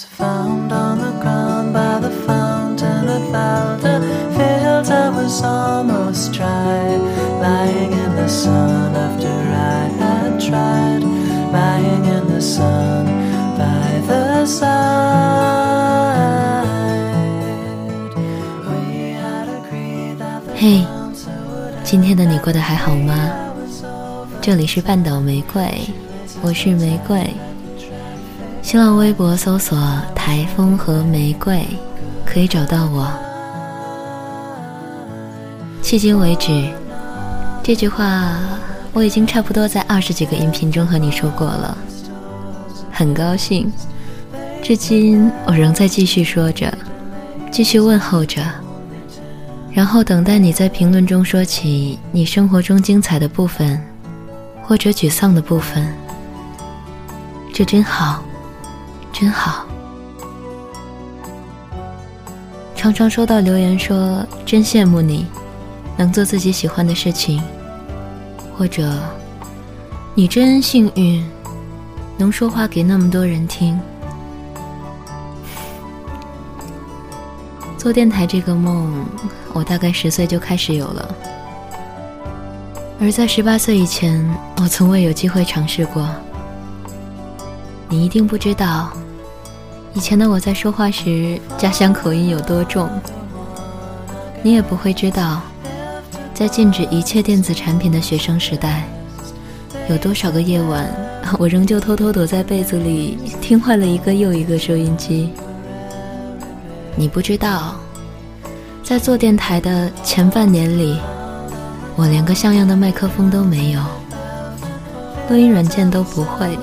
was found on the ground by the fountain at Valda Fields. I was almost dry, lying in the sun after I had tried, lying in the sun by the side. We had agreed that the 嘿今天的你过得还好吗？这里是半岛玫瑰，我是玫瑰。新浪微博搜索“台风和玫瑰”，可以找到我。迄今为止，这句话我已经差不多在二十几个音频中和你说过了。很高兴，至今我仍在继续说着，继续问候着。然后等待你在评论中说起你生活中精彩的部分，或者沮丧的部分。这真好，真好。常常收到留言说真羡慕你，能做自己喜欢的事情，或者你真幸运，能说话给那么多人听。做电台这个梦，我大概十岁就开始有了，而在十八岁以前，我从未有机会尝试过。你一定不知道，以前的我在说话时家乡口音有多重。你也不会知道，在禁止一切电子产品的学生时代，有多少个夜晚，我仍旧偷偷躲在被子里听坏了一个又一个收音机。你不知道，在做电台的前半年里，我连个像样的麦克风都没有，录音软件都不会。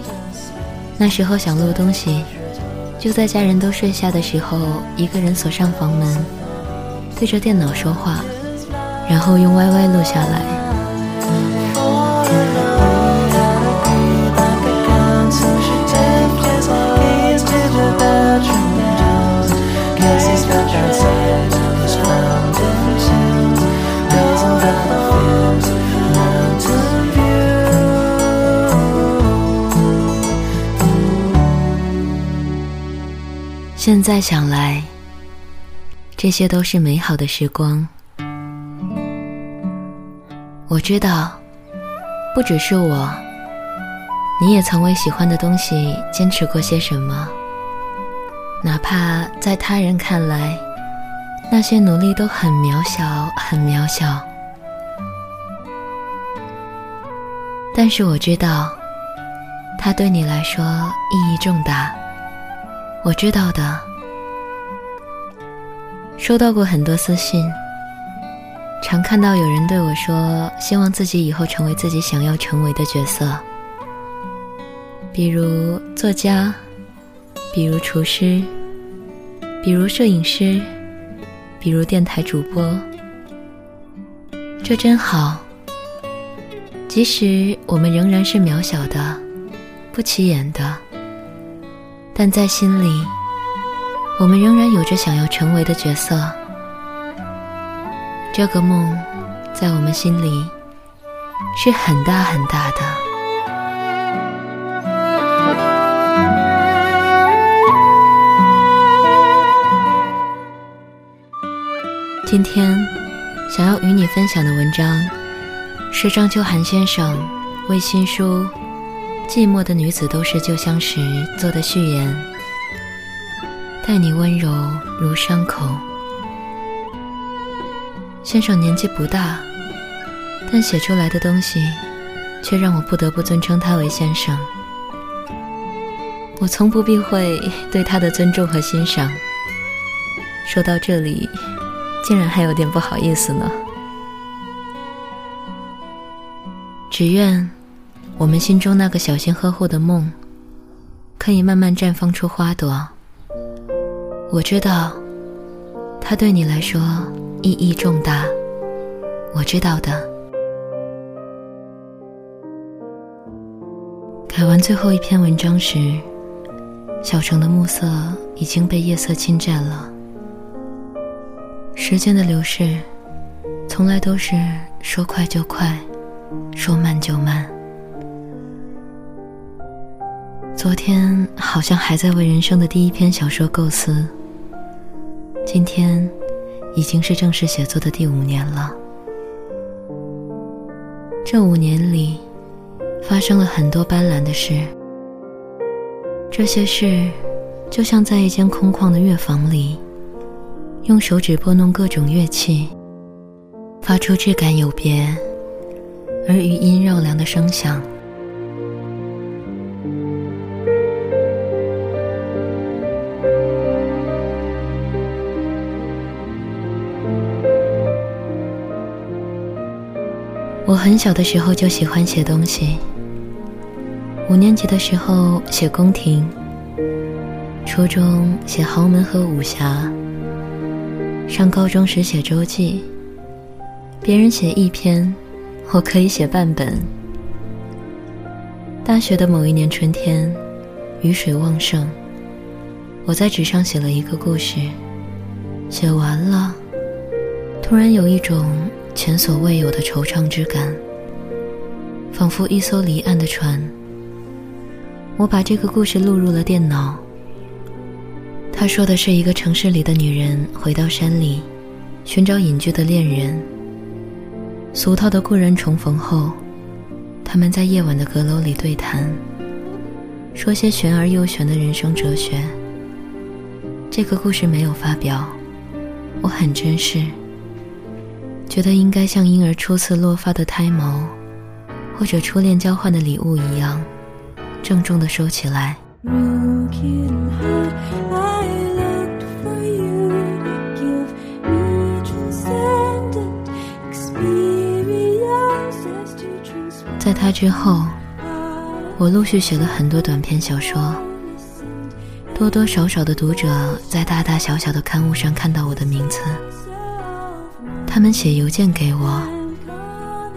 那时候想录东西，就在家人都睡下的时候，一个人锁上房门，对着电脑说话，然后用 YY 录下来。现在想来，这些都是美好的时光。我知道，不只是我，你也曾为喜欢的东西坚持过些什么，哪怕在他人看来，那些努力都很渺小，很渺小。但是我知道，它对你来说意义重大。我知道的，收到过很多私信，常看到有人对我说，希望自己以后成为自己想要成为的角色，比如作家，比如厨师，比如摄影师，比如电台主播。这真好，即使我们仍然是渺小的，不起眼的。但在心里，我们仍然有着想要成为的角色。这个梦，在我们心里是很大很大的。今天想要与你分享的文章，是张秋寒先生为新书《寂寞的女子都是旧相识》做的序言，待你温柔如伤口。先生年纪不大，但写出来的东西，却让我不得不尊称他为先生。我从不避讳对他的尊重和欣赏。说到这里，竟然还有点不好意思呢。只愿我们心中那个小心呵护的梦，可以慢慢绽放出花朵。我知道，它对你来说意义重大，我知道的。改完最后一篇文章时，小城的暮色已经被夜色侵占了。时间的流逝，从来都是说快就快，说慢就慢。昨天好像还在为人生的第一篇小说构思，今天已经是正式写作的第五年了。这五年里，发生了很多斑斓的事。这些事，就像在一间空旷的乐房里，用手指拨弄各种乐器，发出质感有别而余音绕梁的声响。我很小的时候就喜欢写东西。五年级的时候写宫廷，初中写豪门和武侠，上高中时写周记。别人写一篇，我可以写半本。大学的某一年春天，雨水旺盛，我在纸上写了一个故事，写完了，突然有一种。前所未有的惆怅之感，仿佛一艘离岸的船。我把这个故事录入了电脑。他说的是一个城市里的女人回到山里，寻找隐居的恋人。俗套的故人重逢后，他们在夜晚的阁楼里对谈，说些玄而又玄的人生哲学。这个故事没有发表，我很珍视。觉得应该像婴儿初次落发的胎毛，或者初恋交换的礼物一样，郑重地收起来。在他之后，我陆续写了很多短篇小说，多多少少的读者在大大小小的刊物上看到我的名字。他们写邮件给我，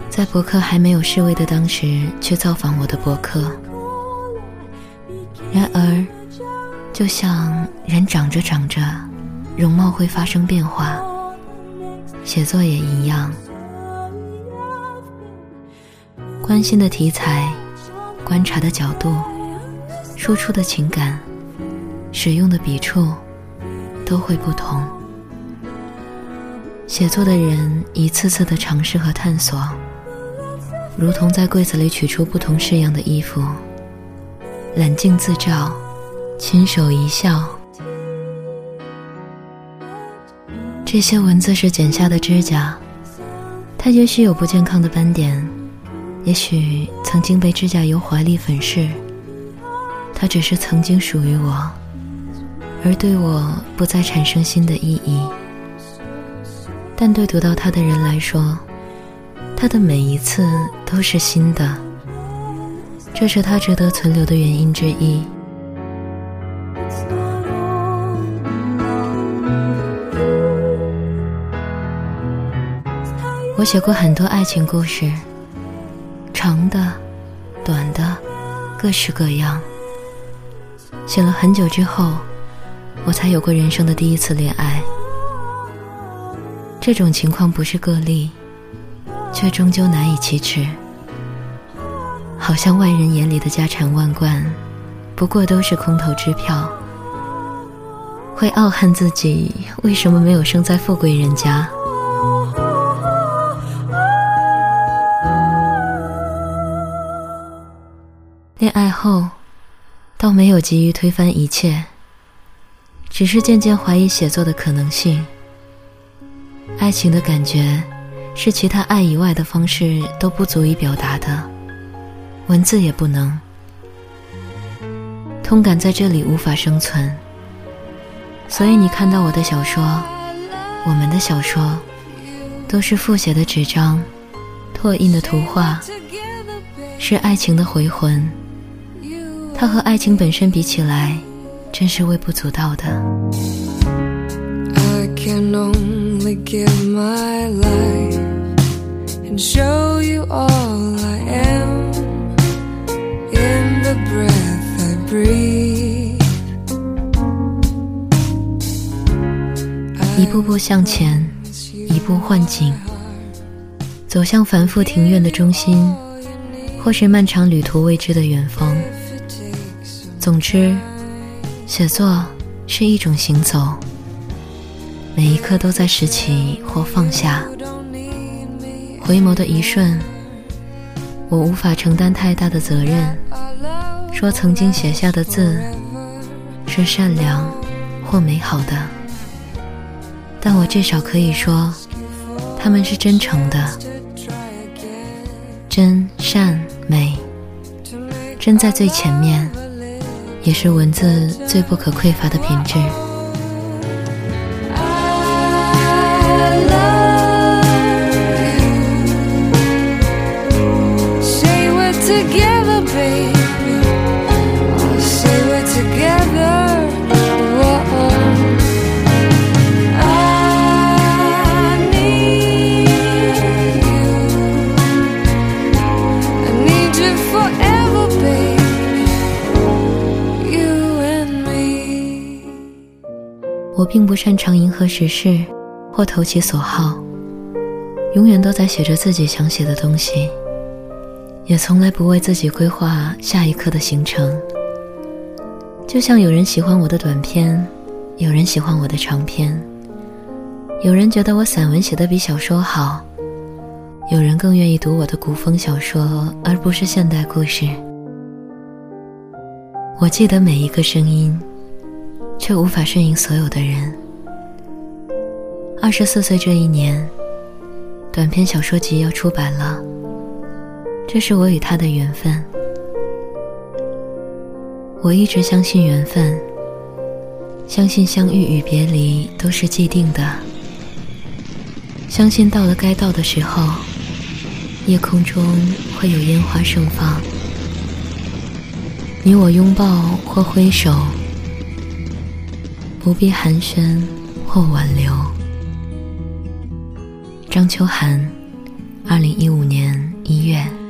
在博客还没有示威的当时去造访我的博客。然而，就像人长着长着，容貌会发生变化，写作也一样。关心的题材、观察的角度、输出的情感、使用的笔触，都会不同。写作的人一次次的尝试和探索，如同在柜子里取出不同式样的衣服，冷静自照，亲手一笑。这些文字是剪下的指甲，它也许有不健康的斑点，也许曾经被指甲油华丽粉饰。它只是曾经属于我，而对我不再产生新的意义。但对读到它的人来说，它的每一次都是新的，这是它值得存留的原因之一。我写过很多爱情故事，长的、短的，各式各样。写了很久之后，我才有过人生的第一次恋爱。这种情况不是个例，却终究难以启齿。好像外人眼里的家产万贯，不过都是空头支票。会傲恨自己为什么没有生在富贵人家。恋爱后，倒没有急于推翻一切，只是渐渐怀疑写作的可能性。爱情的感觉，是其他爱以外的方式都不足以表达的，文字也不能。通感在这里无法生存，所以你看到我的小说，我们的小说，都是复写的纸张，拓印的图画，是爱情的回魂。它和爱情本身比起来，真是微不足道的。can only give my life and show you all I am in the breath I breathe 一步步向前一步换景走向繁复庭院的中心或是漫长旅途未知的远方总之，写作是一种行走，每一刻都在拾起或放下。回眸的一瞬，我无法承担太大的责任，说曾经写下的字是善良或美好的，但我至少可以说，他们是真诚的，真善美，真在最前面。也是文字最不可匮乏的品质。不擅长迎合时事，或投其所好，永远都在写着自己想写的东西，也从来不为自己规划下一刻的行程。就像有人喜欢我的短篇，有人喜欢我的长篇，有人觉得我散文写的比小说好，有人更愿意读我的古风小说而不是现代故事。我记得每一个声音。却无法顺应所有的人。二十四岁这一年，短篇小说集要出版了，这是我与他的缘分。我一直相信缘分，相信相遇与别离都是既定的，相信到了该到的时候，夜空中会有烟花盛放，你我拥抱或挥手。不必寒暄或挽留。张秋寒，二零一五年一月。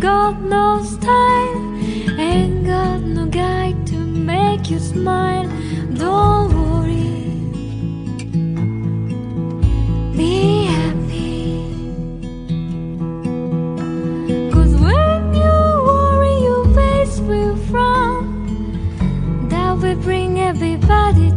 got no style, ain't got no guy to make you smile. Don't worry, be happy. Cause when you worry, your face will frown. That will bring everybody.